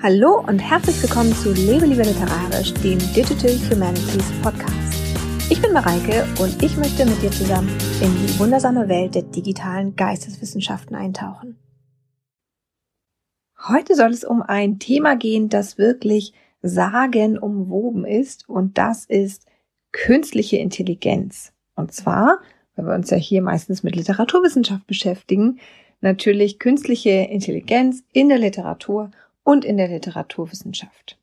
Hallo und herzlich willkommen zu Lebe lieber literarisch, dem Digital Humanities Podcast. Ich bin Mareike und ich möchte mit dir zusammen in die wundersame Welt der digitalen Geisteswissenschaften eintauchen. Heute soll es um ein Thema gehen, das wirklich sagenumwoben ist und das ist künstliche Intelligenz. Und zwar, weil wir uns ja hier meistens mit Literaturwissenschaft beschäftigen, natürlich künstliche Intelligenz in der Literatur und in der Literaturwissenschaft.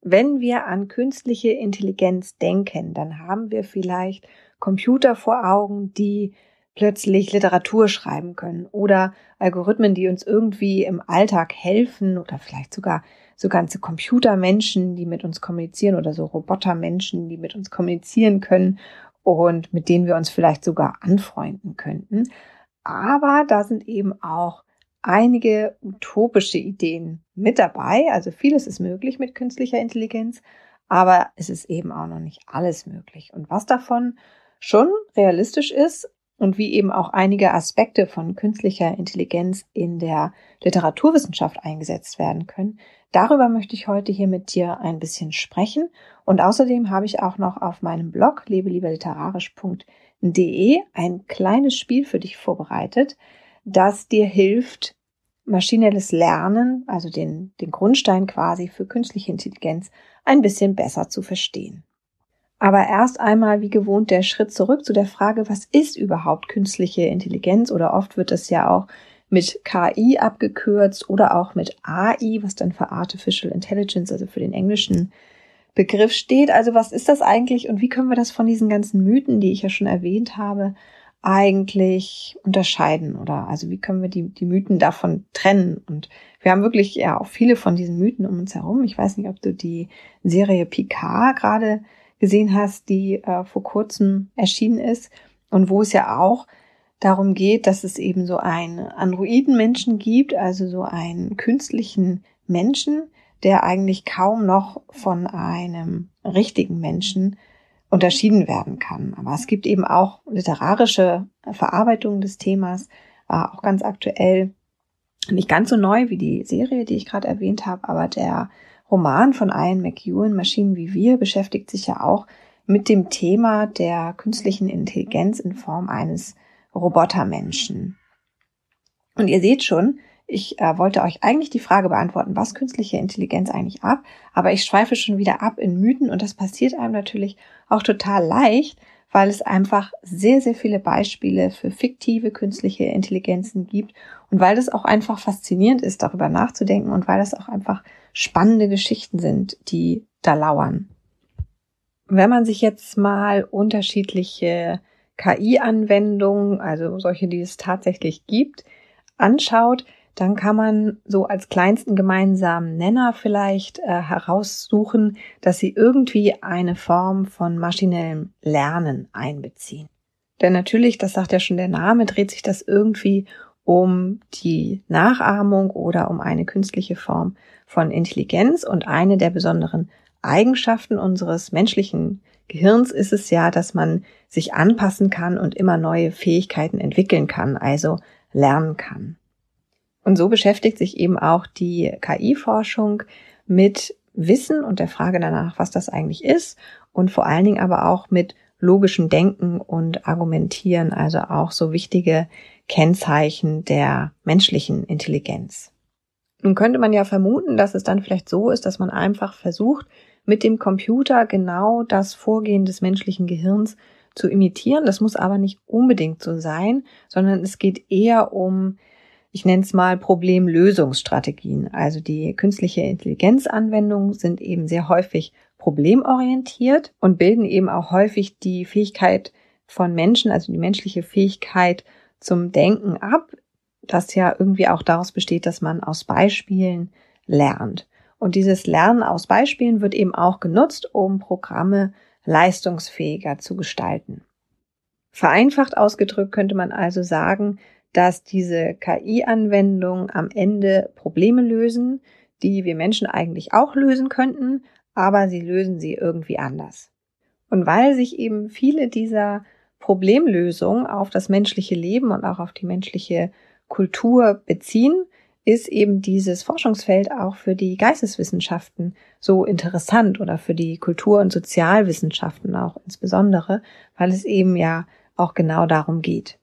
Wenn wir an künstliche Intelligenz denken, dann haben wir vielleicht Computer vor Augen, die plötzlich Literatur schreiben können oder Algorithmen, die uns irgendwie im Alltag helfen oder vielleicht sogar so ganze Computermenschen, die mit uns kommunizieren oder so Robotermenschen, die mit uns kommunizieren können und mit denen wir uns vielleicht sogar anfreunden könnten. Aber da sind eben auch einige utopische Ideen mit dabei. Also vieles ist möglich mit künstlicher Intelligenz, aber es ist eben auch noch nicht alles möglich. Und was davon schon realistisch ist und wie eben auch einige Aspekte von künstlicher Intelligenz in der Literaturwissenschaft eingesetzt werden können, darüber möchte ich heute hier mit dir ein bisschen sprechen. Und außerdem habe ich auch noch auf meinem Blog lebelieberliterarisch.de ein kleines Spiel für dich vorbereitet, das dir hilft, maschinelles Lernen, also den, den Grundstein quasi für künstliche Intelligenz, ein bisschen besser zu verstehen. Aber erst einmal wie gewohnt der Schritt zurück zu der Frage, was ist überhaupt künstliche Intelligenz? Oder oft wird das ja auch mit KI abgekürzt oder auch mit AI, was dann für Artificial Intelligence, also für den englischen Begriff steht. Also was ist das eigentlich und wie können wir das von diesen ganzen Mythen, die ich ja schon erwähnt habe, eigentlich unterscheiden oder also wie können wir die, die Mythen davon trennen? Und wir haben wirklich ja auch viele von diesen Mythen um uns herum. Ich weiß nicht, ob du die Serie Picard gerade gesehen hast, die äh, vor kurzem erschienen ist und wo es ja auch darum geht, dass es eben so einen Androiden-Menschen gibt, also so einen künstlichen Menschen, der eigentlich kaum noch von einem richtigen Menschen unterschieden werden kann. Aber es gibt eben auch literarische Verarbeitungen des Themas, war auch ganz aktuell, nicht ganz so neu wie die Serie, die ich gerade erwähnt habe, aber der Roman von Ian McEwan, Maschinen wie wir, beschäftigt sich ja auch mit dem Thema der künstlichen Intelligenz in Form eines Robotermenschen. Und ihr seht schon, ich äh, wollte euch eigentlich die Frage beantworten, was künstliche Intelligenz eigentlich ab, aber ich schweife schon wieder ab in Mythen und das passiert einem natürlich auch total leicht, weil es einfach sehr, sehr viele Beispiele für fiktive künstliche Intelligenzen gibt und weil es auch einfach faszinierend ist, darüber nachzudenken und weil das auch einfach spannende Geschichten sind, die da lauern. Wenn man sich jetzt mal unterschiedliche KI-Anwendungen, also solche, die es tatsächlich gibt, anschaut, dann kann man so als kleinsten gemeinsamen Nenner vielleicht äh, heraussuchen, dass sie irgendwie eine Form von maschinellem Lernen einbeziehen. Denn natürlich, das sagt ja schon der Name, dreht sich das irgendwie um die Nachahmung oder um eine künstliche Form von Intelligenz und eine der besonderen Eigenschaften unseres menschlichen Gehirns ist es ja, dass man sich anpassen kann und immer neue Fähigkeiten entwickeln kann, also lernen kann. Und so beschäftigt sich eben auch die KI-Forschung mit Wissen und der Frage danach, was das eigentlich ist und vor allen Dingen aber auch mit logischem Denken und Argumentieren, also auch so wichtige Kennzeichen der menschlichen Intelligenz. Nun könnte man ja vermuten, dass es dann vielleicht so ist, dass man einfach versucht, mit dem Computer genau das Vorgehen des menschlichen Gehirns zu imitieren. Das muss aber nicht unbedingt so sein, sondern es geht eher um ich nenne es mal Problemlösungsstrategien. Also die künstliche Intelligenzanwendungen sind eben sehr häufig problemorientiert und bilden eben auch häufig die Fähigkeit von Menschen, also die menschliche Fähigkeit zum Denken ab, das ja irgendwie auch daraus besteht, dass man aus Beispielen lernt. Und dieses Lernen aus Beispielen wird eben auch genutzt, um Programme leistungsfähiger zu gestalten. Vereinfacht ausgedrückt könnte man also sagen, dass diese KI-Anwendungen am Ende Probleme lösen, die wir Menschen eigentlich auch lösen könnten, aber sie lösen sie irgendwie anders. Und weil sich eben viele dieser Problemlösungen auf das menschliche Leben und auch auf die menschliche Kultur beziehen, ist eben dieses Forschungsfeld auch für die Geisteswissenschaften so interessant oder für die Kultur- und Sozialwissenschaften auch insbesondere, weil es eben ja auch genau darum geht.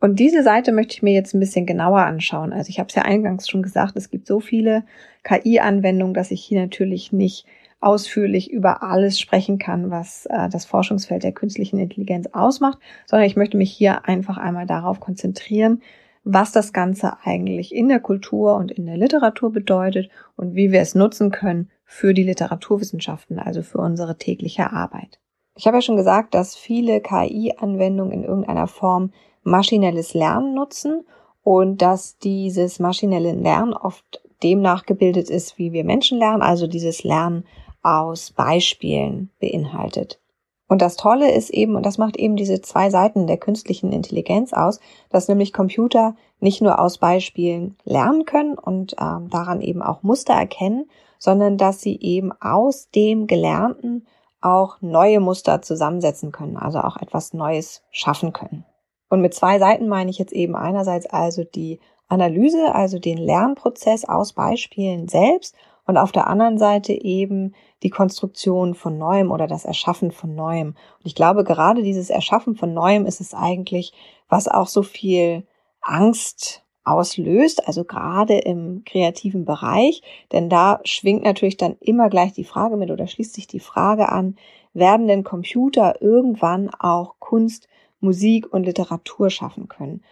Und diese Seite möchte ich mir jetzt ein bisschen genauer anschauen. Also ich habe es ja eingangs schon gesagt, es gibt so viele KI-Anwendungen, dass ich hier natürlich nicht ausführlich über alles sprechen kann, was äh, das Forschungsfeld der künstlichen Intelligenz ausmacht, sondern ich möchte mich hier einfach einmal darauf konzentrieren, was das Ganze eigentlich in der Kultur und in der Literatur bedeutet und wie wir es nutzen können für die Literaturwissenschaften, also für unsere tägliche Arbeit. Ich habe ja schon gesagt, dass viele KI-Anwendungen in irgendeiner Form maschinelles Lernen nutzen und dass dieses maschinelle Lernen oft dem nachgebildet ist, wie wir Menschen lernen, also dieses Lernen aus Beispielen beinhaltet. Und das Tolle ist eben, und das macht eben diese zwei Seiten der künstlichen Intelligenz aus, dass nämlich Computer nicht nur aus Beispielen lernen können und ähm, daran eben auch Muster erkennen, sondern dass sie eben aus dem Gelernten auch neue Muster zusammensetzen können, also auch etwas Neues schaffen können. Und mit zwei Seiten meine ich jetzt eben einerseits also die Analyse, also den Lernprozess aus Beispielen selbst und auf der anderen Seite eben die Konstruktion von Neuem oder das Erschaffen von Neuem. Und ich glaube, gerade dieses Erschaffen von Neuem ist es eigentlich, was auch so viel Angst auslöst, also gerade im kreativen Bereich, denn da schwingt natürlich dann immer gleich die Frage mit oder schließt sich die Frage an, werden denn Computer irgendwann auch Kunst, Musik und Literatur schaffen können?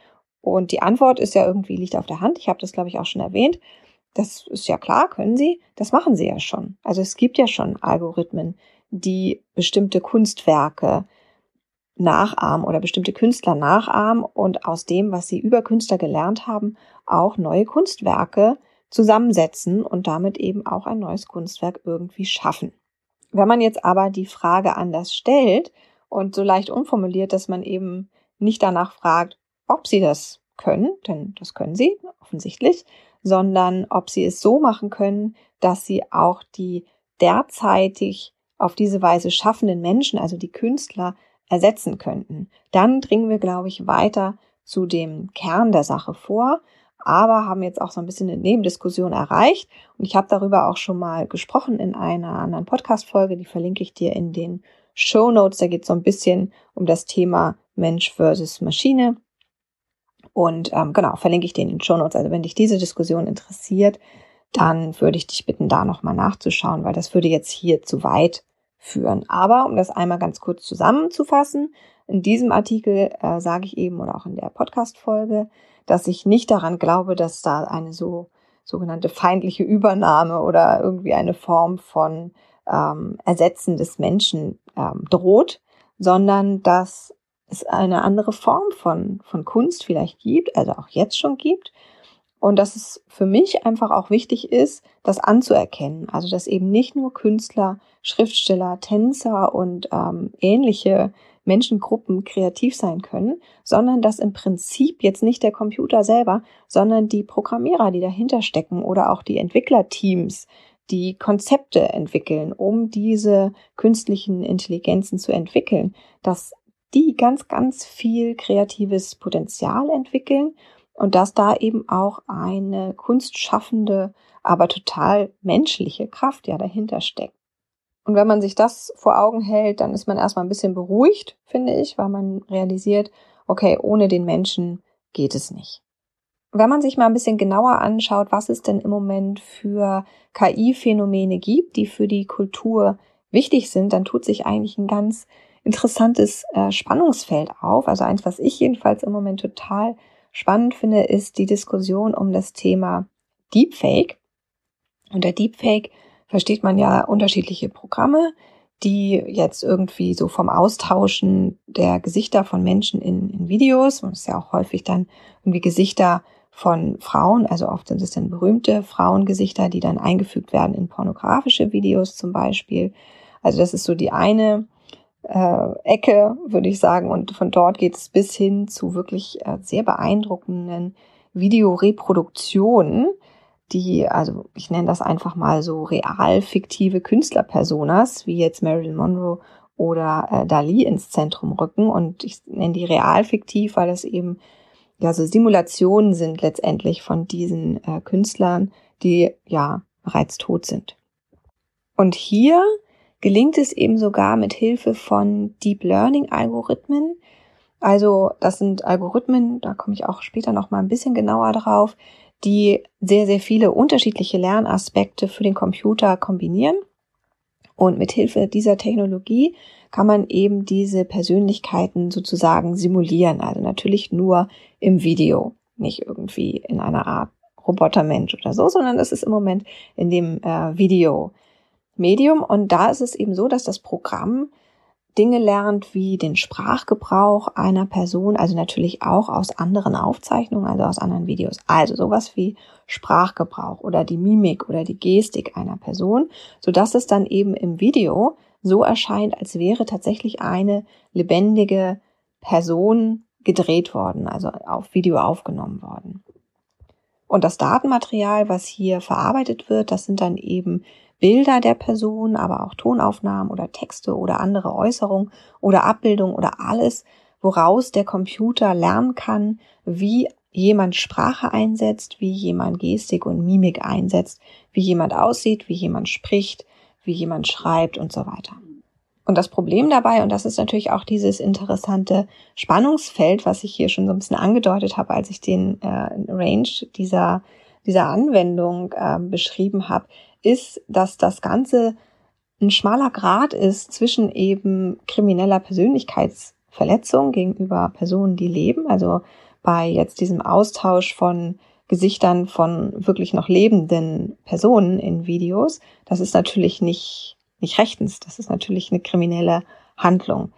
Und die Antwort ist ja irgendwie liegt auf der Hand. Ich habe das, glaube ich, auch schon erwähnt. Das ist ja klar, können sie. Das machen sie ja schon. Also es gibt ja schon Algorithmen, die bestimmte Kunstwerke nachahmen oder bestimmte Künstler nachahmen und aus dem, was sie über Künstler gelernt haben, auch neue Kunstwerke zusammensetzen und damit eben auch ein neues Kunstwerk irgendwie schaffen. Wenn man jetzt aber die Frage anders stellt und so leicht umformuliert, dass man eben nicht danach fragt, ob sie das können, denn das können sie offensichtlich, sondern ob sie es so machen können, dass sie auch die derzeitig auf diese Weise schaffenden Menschen, also die Künstler, ersetzen könnten. Dann dringen wir, glaube ich, weiter zu dem Kern der Sache vor, aber haben jetzt auch so ein bisschen eine Nebendiskussion erreicht. Und ich habe darüber auch schon mal gesprochen in einer anderen Podcast-Folge, die verlinke ich dir in den Show Notes. Da geht es so ein bisschen um das Thema Mensch versus Maschine. Und ähm, genau, verlinke ich dir in den Show Notes. Also wenn dich diese Diskussion interessiert, dann würde ich dich bitten, da nochmal nachzuschauen, weil das würde jetzt hier zu weit führen. Aber um das einmal ganz kurz zusammenzufassen, in diesem Artikel äh, sage ich eben oder auch in der Podcast-Folge, dass ich nicht daran glaube, dass da eine so sogenannte feindliche Übernahme oder irgendwie eine Form von ähm, Ersetzen des Menschen ähm, droht, sondern dass es eine andere Form von, von Kunst vielleicht gibt, also auch jetzt schon gibt, und dass es für mich einfach auch wichtig ist, das anzuerkennen. Also dass eben nicht nur Künstler, Schriftsteller, Tänzer und ähm, ähnliche Menschengruppen kreativ sein können, sondern dass im Prinzip jetzt nicht der Computer selber, sondern die Programmierer, die dahinter stecken oder auch die Entwicklerteams, die Konzepte entwickeln, um diese künstlichen Intelligenzen zu entwickeln, dass die ganz, ganz viel kreatives Potenzial entwickeln und dass da eben auch eine kunstschaffende, aber total menschliche Kraft ja dahinter steckt. Und wenn man sich das vor Augen hält, dann ist man erstmal ein bisschen beruhigt, finde ich, weil man realisiert, okay, ohne den Menschen geht es nicht. Wenn man sich mal ein bisschen genauer anschaut, was es denn im Moment für KI-Phänomene gibt, die für die Kultur wichtig sind, dann tut sich eigentlich ein ganz interessantes äh, Spannungsfeld auf. Also eins, was ich jedenfalls im Moment total spannend finde, ist die Diskussion um das Thema Deepfake. Unter Deepfake versteht man ja unterschiedliche Programme, die jetzt irgendwie so vom Austauschen der Gesichter von Menschen in, in Videos, und es ist ja auch häufig dann irgendwie Gesichter von Frauen, also oft sind es dann berühmte Frauengesichter, die dann eingefügt werden in pornografische Videos zum Beispiel. Also das ist so die eine äh, Ecke, würde ich sagen. Und von dort geht es bis hin zu wirklich äh, sehr beeindruckenden Videoreproduktionen, die, also ich nenne das einfach mal so real fiktive Künstlerpersonas, wie jetzt Marilyn Monroe oder äh, Dali ins Zentrum rücken. Und ich nenne die real fiktiv, weil es eben ja, so Simulationen sind letztendlich von diesen äh, Künstlern, die ja bereits tot sind. Und hier gelingt es eben sogar mit Hilfe von Deep Learning Algorithmen. Also das sind Algorithmen, da komme ich auch später noch mal ein bisschen genauer drauf, die sehr sehr viele unterschiedliche Lernaspekte für den Computer kombinieren. Und mit Hilfe dieser Technologie kann man eben diese Persönlichkeiten sozusagen simulieren. Also natürlich nur im Video, nicht irgendwie in einer Art Robotermensch oder so, sondern das ist im Moment in dem äh, Video-Medium. Und da ist es eben so, dass das Programm Dinge lernt wie den Sprachgebrauch einer Person, also natürlich auch aus anderen Aufzeichnungen, also aus anderen Videos. Also sowas wie Sprachgebrauch oder die Mimik oder die Gestik einer Person, so dass es dann eben im Video so erscheint, als wäre tatsächlich eine lebendige Person gedreht worden, also auf Video aufgenommen worden. Und das Datenmaterial, was hier verarbeitet wird, das sind dann eben Bilder der Person, aber auch Tonaufnahmen oder Texte oder andere Äußerungen oder Abbildungen oder alles, woraus der Computer lernen kann, wie jemand Sprache einsetzt, wie jemand Gestik und Mimik einsetzt, wie jemand aussieht, wie jemand spricht, wie jemand schreibt und so weiter. Und das Problem dabei, und das ist natürlich auch dieses interessante Spannungsfeld, was ich hier schon so ein bisschen angedeutet habe, als ich den äh, Range dieser, dieser Anwendung äh, beschrieben habe, ist, dass das Ganze ein schmaler Grad ist zwischen eben krimineller Persönlichkeitsverletzung gegenüber Personen, die leben. Also bei jetzt diesem Austausch von Gesichtern von wirklich noch lebenden Personen in Videos. Das ist natürlich nicht nicht rechtens. Das ist natürlich eine kriminelle Handlung.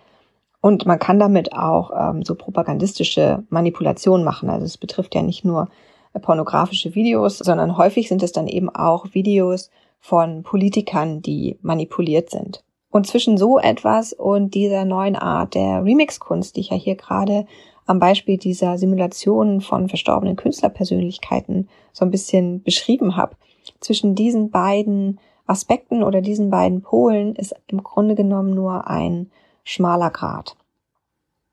Und man kann damit auch ähm, so propagandistische Manipulation machen. Also es betrifft ja nicht nur pornografische Videos, sondern häufig sind es dann eben auch Videos von Politikern, die manipuliert sind. Und zwischen so etwas und dieser neuen Art der Remix-Kunst, die ich ja hier gerade am Beispiel dieser Simulationen von verstorbenen Künstlerpersönlichkeiten so ein bisschen beschrieben habe, zwischen diesen beiden Aspekten oder diesen beiden Polen ist im Grunde genommen nur ein schmaler Grad.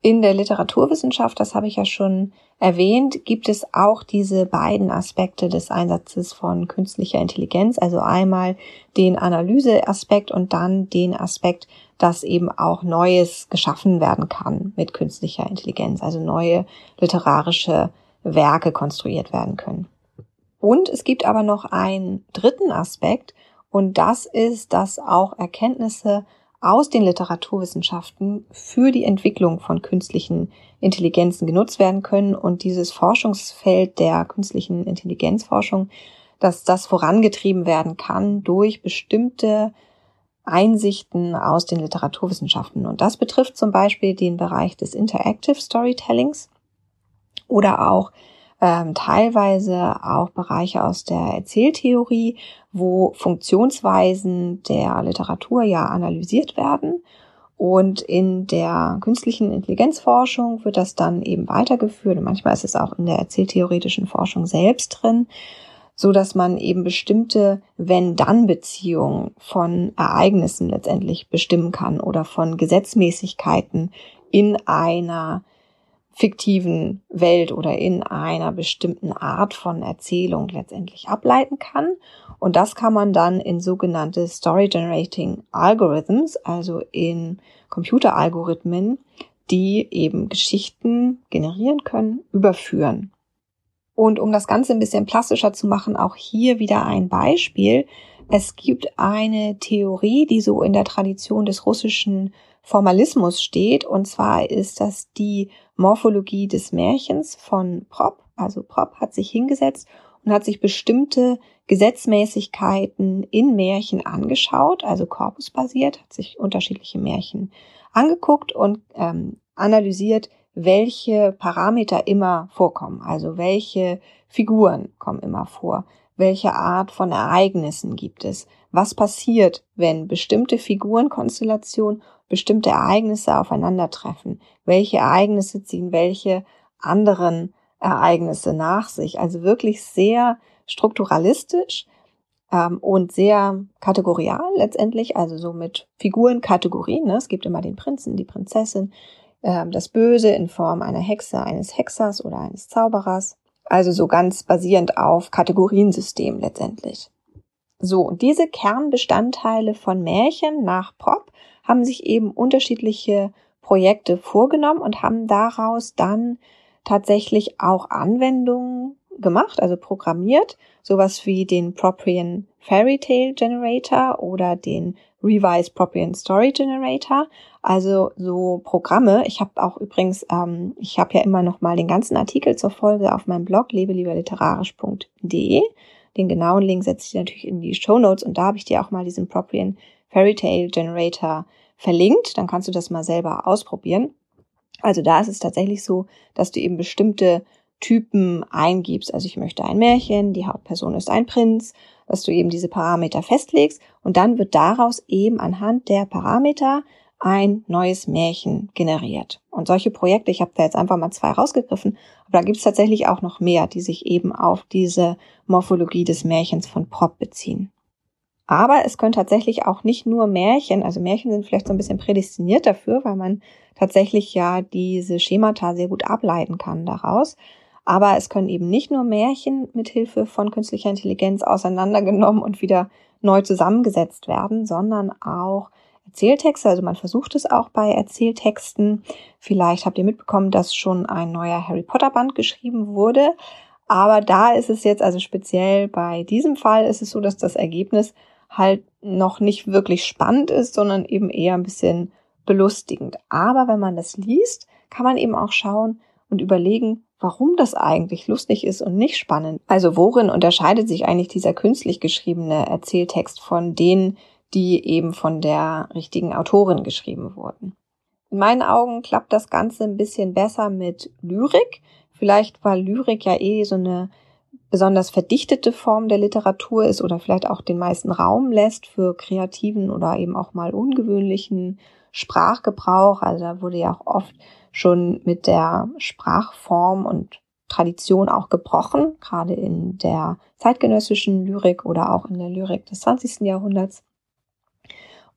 In der Literaturwissenschaft, das habe ich ja schon erwähnt, gibt es auch diese beiden Aspekte des Einsatzes von künstlicher Intelligenz, also einmal den Analyseaspekt und dann den Aspekt, dass eben auch Neues geschaffen werden kann mit künstlicher Intelligenz, also neue literarische Werke konstruiert werden können. Und es gibt aber noch einen dritten Aspekt, und das ist, dass auch Erkenntnisse aus den Literaturwissenschaften für die Entwicklung von künstlichen Intelligenzen genutzt werden können und dieses Forschungsfeld der künstlichen Intelligenzforschung, dass das vorangetrieben werden kann durch bestimmte Einsichten aus den Literaturwissenschaften. Und das betrifft zum Beispiel den Bereich des Interactive Storytellings oder auch ähm, teilweise auch Bereiche aus der Erzähltheorie, wo Funktionsweisen der Literatur ja analysiert werden. Und in der künstlichen Intelligenzforschung wird das dann eben weitergeführt. Und manchmal ist es auch in der erzähltheoretischen Forschung selbst drin, so dass man eben bestimmte Wenn-Dann-Beziehungen von Ereignissen letztendlich bestimmen kann oder von Gesetzmäßigkeiten in einer fiktiven Welt oder in einer bestimmten Art von Erzählung letztendlich ableiten kann. Und das kann man dann in sogenannte Story Generating Algorithms, also in Computeralgorithmen, die eben Geschichten generieren können, überführen. Und um das Ganze ein bisschen plastischer zu machen, auch hier wieder ein Beispiel. Es gibt eine Theorie, die so in der Tradition des russischen Formalismus steht. Und zwar ist das die Morphologie des Märchens von Prop. Also Prop hat sich hingesetzt und hat sich bestimmte Gesetzmäßigkeiten in Märchen angeschaut, also korpusbasiert, hat sich unterschiedliche Märchen angeguckt und ähm, analysiert, welche Parameter immer vorkommen, also welche Figuren kommen immer vor, welche Art von Ereignissen gibt es, was passiert, wenn bestimmte Figurenkonstellationen bestimmte Ereignisse aufeinandertreffen. Welche Ereignisse ziehen welche anderen Ereignisse nach sich? Also wirklich sehr strukturalistisch ähm, und sehr kategorial letztendlich, also so mit Figurenkategorien. Ne? Es gibt immer den Prinzen, die Prinzessin, äh, das Böse in Form einer Hexe, eines Hexers oder eines Zauberers. Also so ganz basierend auf Kategoriensystem letztendlich. So, diese Kernbestandteile von Märchen nach Pop haben sich eben unterschiedliche Projekte vorgenommen und haben daraus dann tatsächlich auch Anwendungen gemacht, also programmiert, sowas wie den Proprian Fairy Tale Generator oder den Revise Proprian Story Generator, also so Programme. Ich habe auch übrigens, ähm, ich habe ja immer noch mal den ganzen Artikel zur Folge auf meinem Blog lebelieberliterarisch.de. Den genauen Link setze ich natürlich in die Show Notes und da habe ich dir auch mal diesen Proprian Fairy Tale Generator verlinkt. Dann kannst du das mal selber ausprobieren. Also da ist es tatsächlich so, dass du eben bestimmte Typen eingibst. Also ich möchte ein Märchen, die Hauptperson ist ein Prinz, dass du eben diese Parameter festlegst und dann wird daraus eben anhand der Parameter ein neues Märchen generiert. Und solche Projekte, ich habe da jetzt einfach mal zwei rausgegriffen, aber da gibt es tatsächlich auch noch mehr, die sich eben auf diese Morphologie des Märchens von Prop beziehen. Aber es können tatsächlich auch nicht nur Märchen, also Märchen sind vielleicht so ein bisschen prädestiniert dafür, weil man tatsächlich ja diese Schemata sehr gut ableiten kann daraus. Aber es können eben nicht nur Märchen mit Hilfe von künstlicher Intelligenz auseinandergenommen und wieder neu zusammengesetzt werden, sondern auch Erzähltexte. Also man versucht es auch bei Erzähltexten. Vielleicht habt ihr mitbekommen, dass schon ein neuer Harry Potter Band geschrieben wurde. Aber da ist es jetzt, also speziell bei diesem Fall ist es so, dass das Ergebnis halt noch nicht wirklich spannend ist, sondern eben eher ein bisschen belustigend. Aber wenn man das liest, kann man eben auch schauen und überlegen, warum das eigentlich lustig ist und nicht spannend. Also worin unterscheidet sich eigentlich dieser künstlich geschriebene Erzähltext von denen, die eben von der richtigen Autorin geschrieben wurden. In meinen Augen klappt das Ganze ein bisschen besser mit Lyrik. Vielleicht, weil Lyrik ja eh so eine besonders verdichtete Form der Literatur ist oder vielleicht auch den meisten Raum lässt für kreativen oder eben auch mal ungewöhnlichen Sprachgebrauch. Also da wurde ja auch oft schon mit der Sprachform und Tradition auch gebrochen, gerade in der zeitgenössischen Lyrik oder auch in der Lyrik des 20. Jahrhunderts.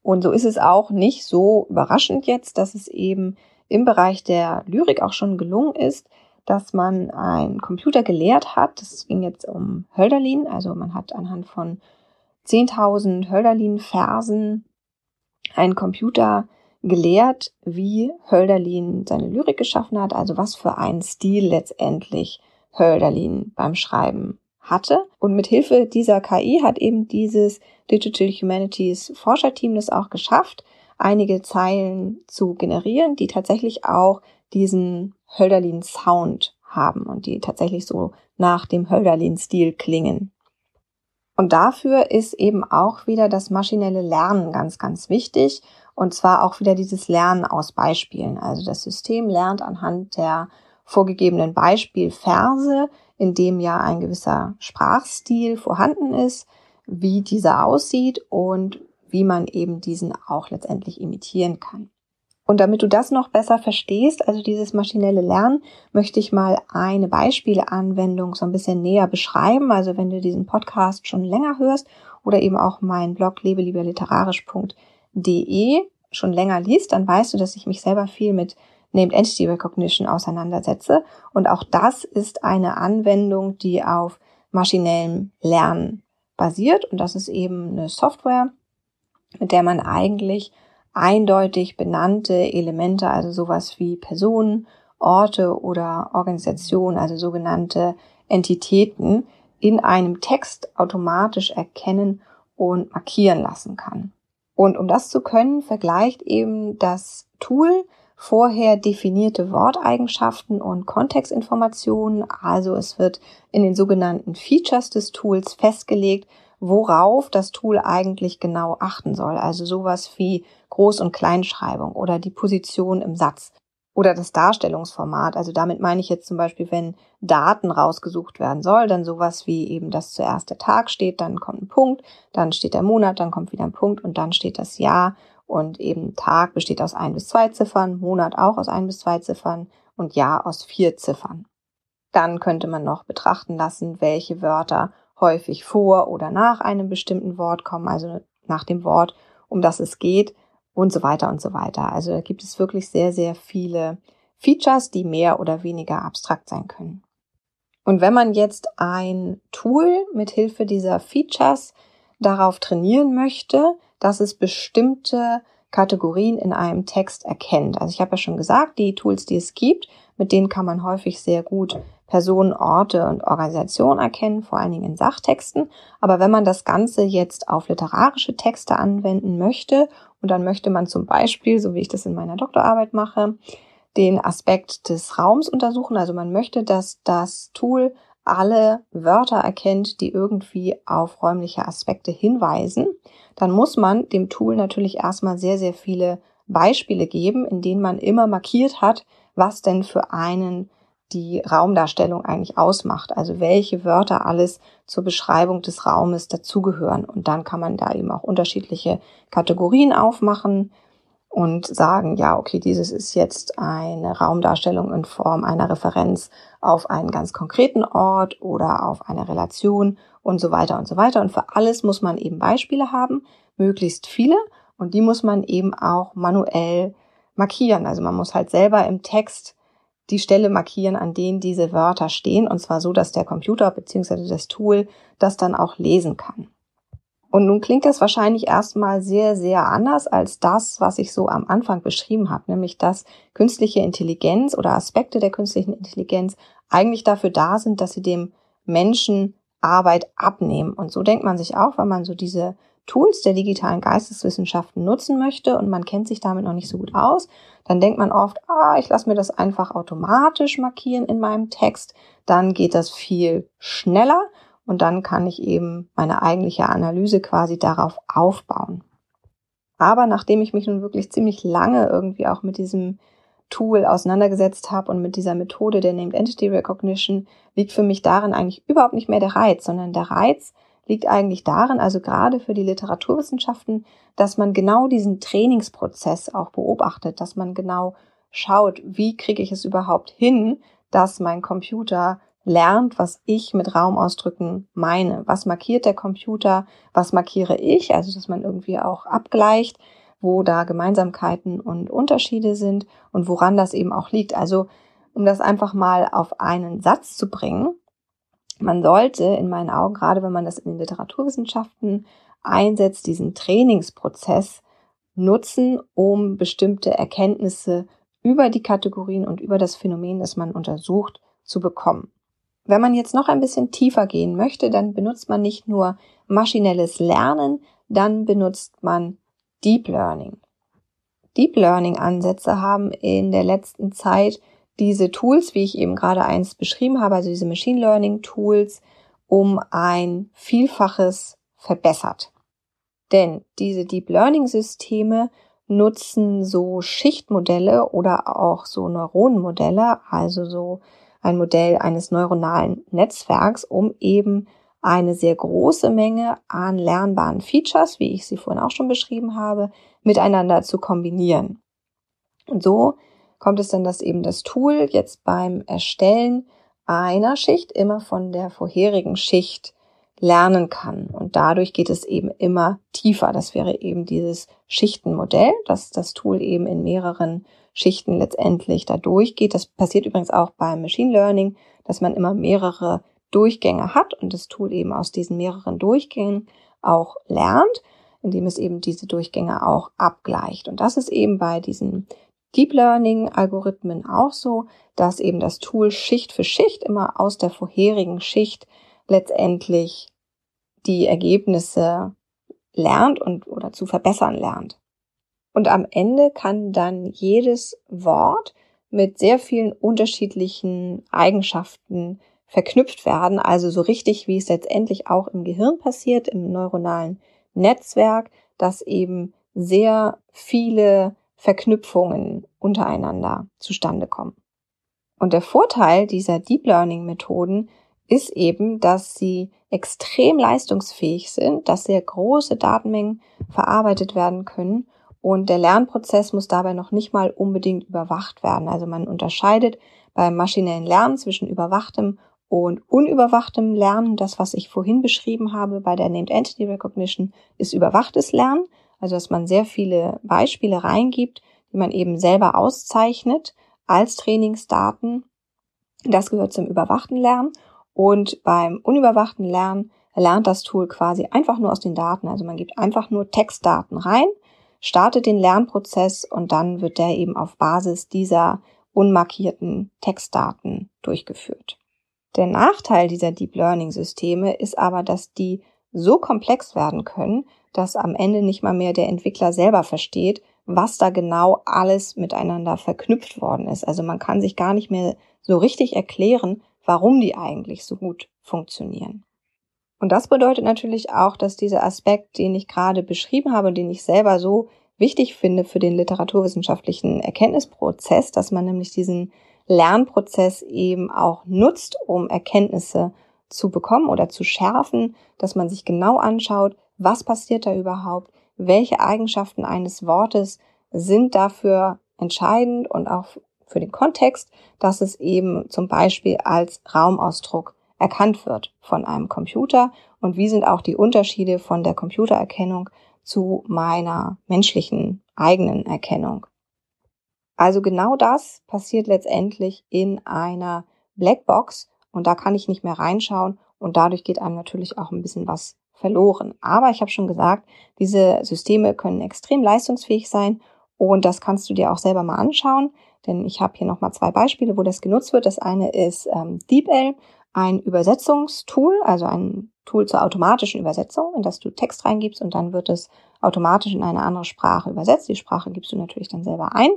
Und so ist es auch nicht so überraschend jetzt, dass es eben im Bereich der Lyrik auch schon gelungen ist, dass man einen Computer gelehrt hat. Es ging jetzt um Hölderlin, also man hat anhand von 10.000 Hölderlin-Versen einen Computer gelehrt, wie Hölderlin seine Lyrik geschaffen hat, also was für einen Stil letztendlich Hölderlin beim Schreiben hatte. Und mit Hilfe dieser KI hat eben dieses Digital Humanities Forscherteam das auch geschafft, einige Zeilen zu generieren, die tatsächlich auch diesen Hölderlin Sound haben und die tatsächlich so nach dem Hölderlin Stil klingen. Und dafür ist eben auch wieder das maschinelle Lernen ganz, ganz wichtig. Und zwar auch wieder dieses Lernen aus Beispielen. Also das System lernt anhand der vorgegebenen Beispielverse, in dem ja ein gewisser Sprachstil vorhanden ist, wie dieser aussieht und wie man eben diesen auch letztendlich imitieren kann. Und damit du das noch besser verstehst, also dieses maschinelle Lernen, möchte ich mal eine Beispieleanwendung so ein bisschen näher beschreiben. Also wenn du diesen Podcast schon länger hörst oder eben auch meinen Blog lebelieberliterarisch.de schon länger liest, dann weißt du, dass ich mich selber viel mit Named Entity Recognition auseinandersetze. Und auch das ist eine Anwendung, die auf maschinellem Lernen basiert. Und das ist eben eine Software, mit der man eigentlich eindeutig benannte Elemente, also sowas wie Personen, Orte oder Organisationen, also sogenannte Entitäten, in einem Text automatisch erkennen und markieren lassen kann. Und um das zu können, vergleicht eben das Tool vorher definierte Worteigenschaften und Kontextinformationen. Also es wird in den sogenannten Features des Tools festgelegt, worauf das Tool eigentlich genau achten soll. Also sowas wie Groß- und Kleinschreibung oder die Position im Satz oder das Darstellungsformat. Also damit meine ich jetzt zum Beispiel, wenn Daten rausgesucht werden soll, dann sowas wie eben, dass zuerst der Tag steht, dann kommt ein Punkt, dann steht der Monat, dann kommt wieder ein Punkt und dann steht das Jahr und eben Tag besteht aus ein bis zwei Ziffern, Monat auch aus ein bis zwei Ziffern und Jahr aus vier Ziffern. Dann könnte man noch betrachten lassen, welche Wörter häufig vor oder nach einem bestimmten Wort kommen, also nach dem Wort, um das es geht, und so weiter und so weiter. Also da gibt es wirklich sehr, sehr viele Features, die mehr oder weniger abstrakt sein können. Und wenn man jetzt ein Tool mit Hilfe dieser Features darauf trainieren möchte, dass es bestimmte Kategorien in einem Text erkennt. Also ich habe ja schon gesagt, die Tools, die es gibt, mit denen kann man häufig sehr gut Personen, Orte und Organisationen erkennen, vor allen Dingen in Sachtexten. Aber wenn man das Ganze jetzt auf literarische Texte anwenden möchte und dann möchte man zum Beispiel, so wie ich das in meiner Doktorarbeit mache, den Aspekt des Raums untersuchen. Also man möchte, dass das Tool alle Wörter erkennt, die irgendwie auf räumliche Aspekte hinweisen, dann muss man dem Tool natürlich erstmal sehr, sehr viele Beispiele geben, in denen man immer markiert hat, was denn für einen die Raumdarstellung eigentlich ausmacht. Also welche Wörter alles zur Beschreibung des Raumes dazugehören. Und dann kann man da eben auch unterschiedliche Kategorien aufmachen und sagen, ja, okay, dieses ist jetzt eine Raumdarstellung in Form einer Referenz auf einen ganz konkreten Ort oder auf eine Relation und so weiter und so weiter. Und für alles muss man eben Beispiele haben, möglichst viele. Und die muss man eben auch manuell markieren. Also man muss halt selber im Text die Stelle markieren, an denen diese Wörter stehen. Und zwar so, dass der Computer bzw. das Tool das dann auch lesen kann. Und nun klingt das wahrscheinlich erstmal sehr, sehr anders als das, was ich so am Anfang beschrieben habe, nämlich dass künstliche Intelligenz oder Aspekte der künstlichen Intelligenz eigentlich dafür da sind, dass sie dem Menschen Arbeit abnehmen. Und so denkt man sich auch, wenn man so diese Tools der digitalen Geisteswissenschaften nutzen möchte und man kennt sich damit noch nicht so gut aus, dann denkt man oft, ah, ich lasse mir das einfach automatisch markieren in meinem Text, dann geht das viel schneller und dann kann ich eben meine eigentliche Analyse quasi darauf aufbauen. Aber nachdem ich mich nun wirklich ziemlich lange irgendwie auch mit diesem Tool auseinandergesetzt habe und mit dieser Methode der Named Entity Recognition, liegt für mich darin eigentlich überhaupt nicht mehr der Reiz, sondern der Reiz liegt eigentlich darin, also gerade für die Literaturwissenschaften, dass man genau diesen Trainingsprozess auch beobachtet, dass man genau schaut, wie kriege ich es überhaupt hin, dass mein Computer lernt, was ich mit Raumausdrücken meine. Was markiert der Computer? Was markiere ich? Also, dass man irgendwie auch abgleicht, wo da Gemeinsamkeiten und Unterschiede sind und woran das eben auch liegt. Also, um das einfach mal auf einen Satz zu bringen, man sollte in meinen Augen, gerade wenn man das in den Literaturwissenschaften einsetzt, diesen Trainingsprozess nutzen, um bestimmte Erkenntnisse über die Kategorien und über das Phänomen, das man untersucht, zu bekommen. Wenn man jetzt noch ein bisschen tiefer gehen möchte, dann benutzt man nicht nur maschinelles Lernen, dann benutzt man Deep Learning. Deep Learning Ansätze haben in der letzten Zeit diese Tools, wie ich eben gerade eins beschrieben habe, also diese Machine Learning Tools, um ein Vielfaches verbessert. Denn diese Deep Learning Systeme nutzen so Schichtmodelle oder auch so Neuronenmodelle, also so ein Modell eines neuronalen Netzwerks, um eben eine sehr große Menge an lernbaren Features, wie ich sie vorhin auch schon beschrieben habe, miteinander zu kombinieren. Und so kommt es dann, dass eben das Tool jetzt beim Erstellen einer Schicht immer von der vorherigen Schicht lernen kann. Und dadurch geht es eben immer tiefer. Das wäre eben dieses Schichtenmodell, dass das Tool eben in mehreren Schichten letztendlich da durchgeht. Das passiert übrigens auch beim Machine Learning, dass man immer mehrere Durchgänge hat und das Tool eben aus diesen mehreren Durchgängen auch lernt, indem es eben diese Durchgänge auch abgleicht. Und das ist eben bei diesen Deep Learning Algorithmen auch so, dass eben das Tool Schicht für Schicht immer aus der vorherigen Schicht letztendlich die Ergebnisse lernt und oder zu verbessern lernt. Und am Ende kann dann jedes Wort mit sehr vielen unterschiedlichen Eigenschaften verknüpft werden, also so richtig, wie es letztendlich auch im Gehirn passiert, im neuronalen Netzwerk, dass eben sehr viele Verknüpfungen untereinander zustande kommen. Und der Vorteil dieser Deep Learning Methoden ist eben, dass sie extrem leistungsfähig sind, dass sehr große Datenmengen verarbeitet werden können und der Lernprozess muss dabei noch nicht mal unbedingt überwacht werden. Also man unterscheidet beim maschinellen Lernen zwischen überwachtem und unüberwachtem Lernen. Das, was ich vorhin beschrieben habe bei der Named Entity Recognition, ist überwachtes Lernen. also dass man sehr viele Beispiele reingibt, die man eben selber auszeichnet als Trainingsdaten. Das gehört zum überwachten Lernen und beim unüberwachten Lernen lernt das Tool quasi einfach nur aus den Daten. Also man gibt einfach nur Textdaten rein, startet den Lernprozess und dann wird der eben auf Basis dieser unmarkierten Textdaten durchgeführt. Der Nachteil dieser Deep Learning Systeme ist aber, dass die so komplex werden können, dass am Ende nicht mal mehr der Entwickler selber versteht, was da genau alles miteinander verknüpft worden ist. Also man kann sich gar nicht mehr so richtig erklären, warum die eigentlich so gut funktionieren. Und das bedeutet natürlich auch, dass dieser Aspekt, den ich gerade beschrieben habe, den ich selber so wichtig finde für den literaturwissenschaftlichen Erkenntnisprozess, dass man nämlich diesen Lernprozess eben auch nutzt, um Erkenntnisse zu bekommen oder zu schärfen, dass man sich genau anschaut, was passiert da überhaupt, welche Eigenschaften eines Wortes sind dafür entscheidend und auch für den Kontext, dass es eben zum Beispiel als Raumausdruck erkannt wird von einem Computer und wie sind auch die Unterschiede von der Computererkennung zu meiner menschlichen eigenen Erkennung. Also genau das passiert letztendlich in einer Blackbox und da kann ich nicht mehr reinschauen und dadurch geht einem natürlich auch ein bisschen was verloren. Aber ich habe schon gesagt, diese Systeme können extrem leistungsfähig sein und das kannst du dir auch selber mal anschauen, denn ich habe hier nochmal zwei Beispiele, wo das genutzt wird. Das eine ist ähm, DeepL, ein Übersetzungstool, also ein Tool zur automatischen Übersetzung, in das du Text reingibst und dann wird es automatisch in eine andere Sprache übersetzt. Die Sprache gibst du natürlich dann selber ein.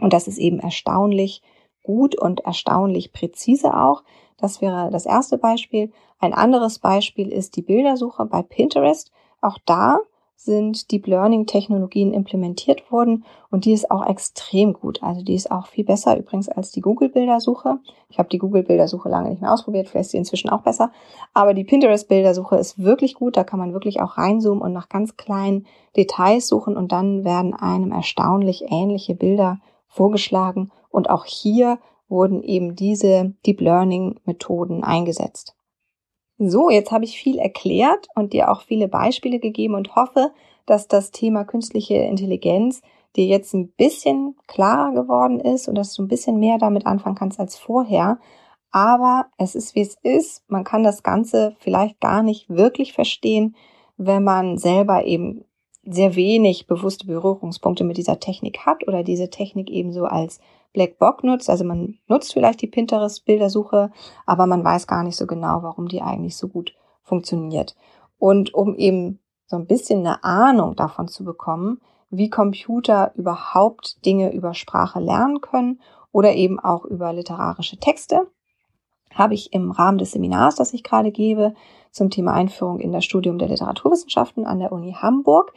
Und das ist eben erstaunlich gut und erstaunlich präzise auch. Das wäre das erste Beispiel. Ein anderes Beispiel ist die Bildersuche bei Pinterest. Auch da sind Deep Learning Technologien implementiert worden und die ist auch extrem gut. Also die ist auch viel besser übrigens als die Google Bildersuche. Ich habe die Google Bildersuche lange nicht mehr ausprobiert, vielleicht ist sie inzwischen auch besser, aber die Pinterest Bildersuche ist wirklich gut, da kann man wirklich auch reinzoomen und nach ganz kleinen Details suchen und dann werden einem erstaunlich ähnliche Bilder vorgeschlagen und auch hier wurden eben diese Deep Learning Methoden eingesetzt. So, jetzt habe ich viel erklärt und dir auch viele Beispiele gegeben und hoffe, dass das Thema künstliche Intelligenz dir jetzt ein bisschen klarer geworden ist und dass du ein bisschen mehr damit anfangen kannst als vorher. Aber es ist, wie es ist. Man kann das Ganze vielleicht gar nicht wirklich verstehen, wenn man selber eben sehr wenig bewusste Berührungspunkte mit dieser Technik hat oder diese Technik eben so als Black Box nutzt. Also man nutzt vielleicht die Pinterest-Bildersuche, aber man weiß gar nicht so genau, warum die eigentlich so gut funktioniert. Und um eben so ein bisschen eine Ahnung davon zu bekommen, wie Computer überhaupt Dinge über Sprache lernen können oder eben auch über literarische Texte, habe ich im Rahmen des Seminars, das ich gerade gebe, zum Thema Einführung in das Studium der Literaturwissenschaften an der Uni Hamburg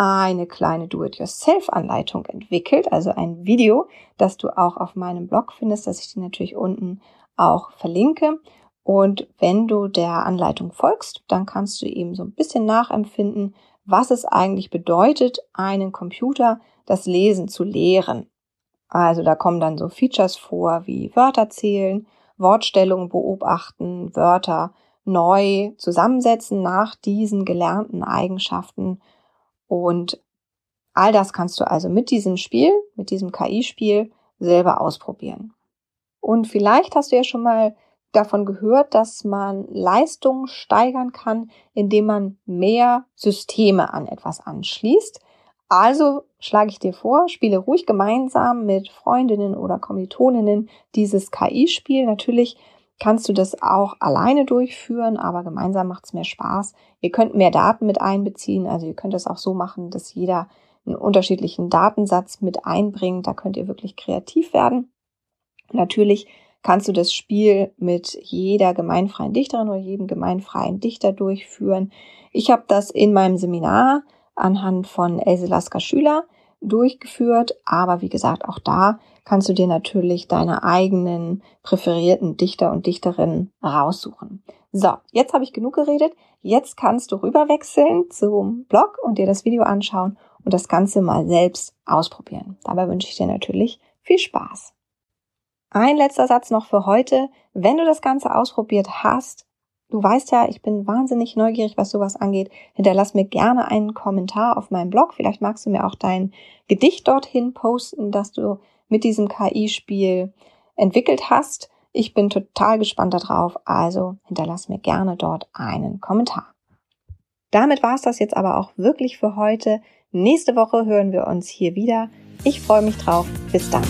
eine kleine Do-it-yourself-Anleitung entwickelt, also ein Video, das du auch auf meinem Blog findest, das ich dir natürlich unten auch verlinke. Und wenn du der Anleitung folgst, dann kannst du eben so ein bisschen nachempfinden, was es eigentlich bedeutet, einen Computer das Lesen zu lehren. Also da kommen dann so Features vor wie Wörter zählen, Wortstellungen beobachten, Wörter neu zusammensetzen nach diesen gelernten Eigenschaften und all das kannst du also mit diesem Spiel, mit diesem KI-Spiel selber ausprobieren. Und vielleicht hast du ja schon mal davon gehört, dass man Leistung steigern kann, indem man mehr Systeme an etwas anschließt. Also schlage ich dir vor, spiele ruhig gemeinsam mit Freundinnen oder Kommilitoninnen dieses KI-Spiel. Natürlich kannst du das auch alleine durchführen, aber gemeinsam macht es mehr Spaß. Ihr könnt mehr Daten mit einbeziehen, also ihr könnt es auch so machen, dass jeder einen unterschiedlichen Datensatz mit einbringt. Da könnt ihr wirklich kreativ werden. Natürlich kannst du das Spiel mit jeder gemeinfreien Dichterin oder jedem gemeinfreien Dichter durchführen. Ich habe das in meinem Seminar anhand von Else Lasker Schüler durchgeführt, aber wie gesagt, auch da kannst du dir natürlich deine eigenen präferierten Dichter und Dichterinnen raussuchen. So, jetzt habe ich genug geredet. Jetzt kannst du rüberwechseln zum Blog und dir das Video anschauen und das Ganze mal selbst ausprobieren. Dabei wünsche ich dir natürlich viel Spaß. Ein letzter Satz noch für heute. Wenn du das Ganze ausprobiert hast, Du weißt ja, ich bin wahnsinnig neugierig, was sowas angeht. Hinterlass mir gerne einen Kommentar auf meinem Blog. Vielleicht magst du mir auch dein Gedicht dorthin posten, das du mit diesem KI-Spiel entwickelt hast. Ich bin total gespannt darauf, also hinterlass mir gerne dort einen Kommentar. Damit war es das jetzt aber auch wirklich für heute. Nächste Woche hören wir uns hier wieder. Ich freue mich drauf. Bis dann.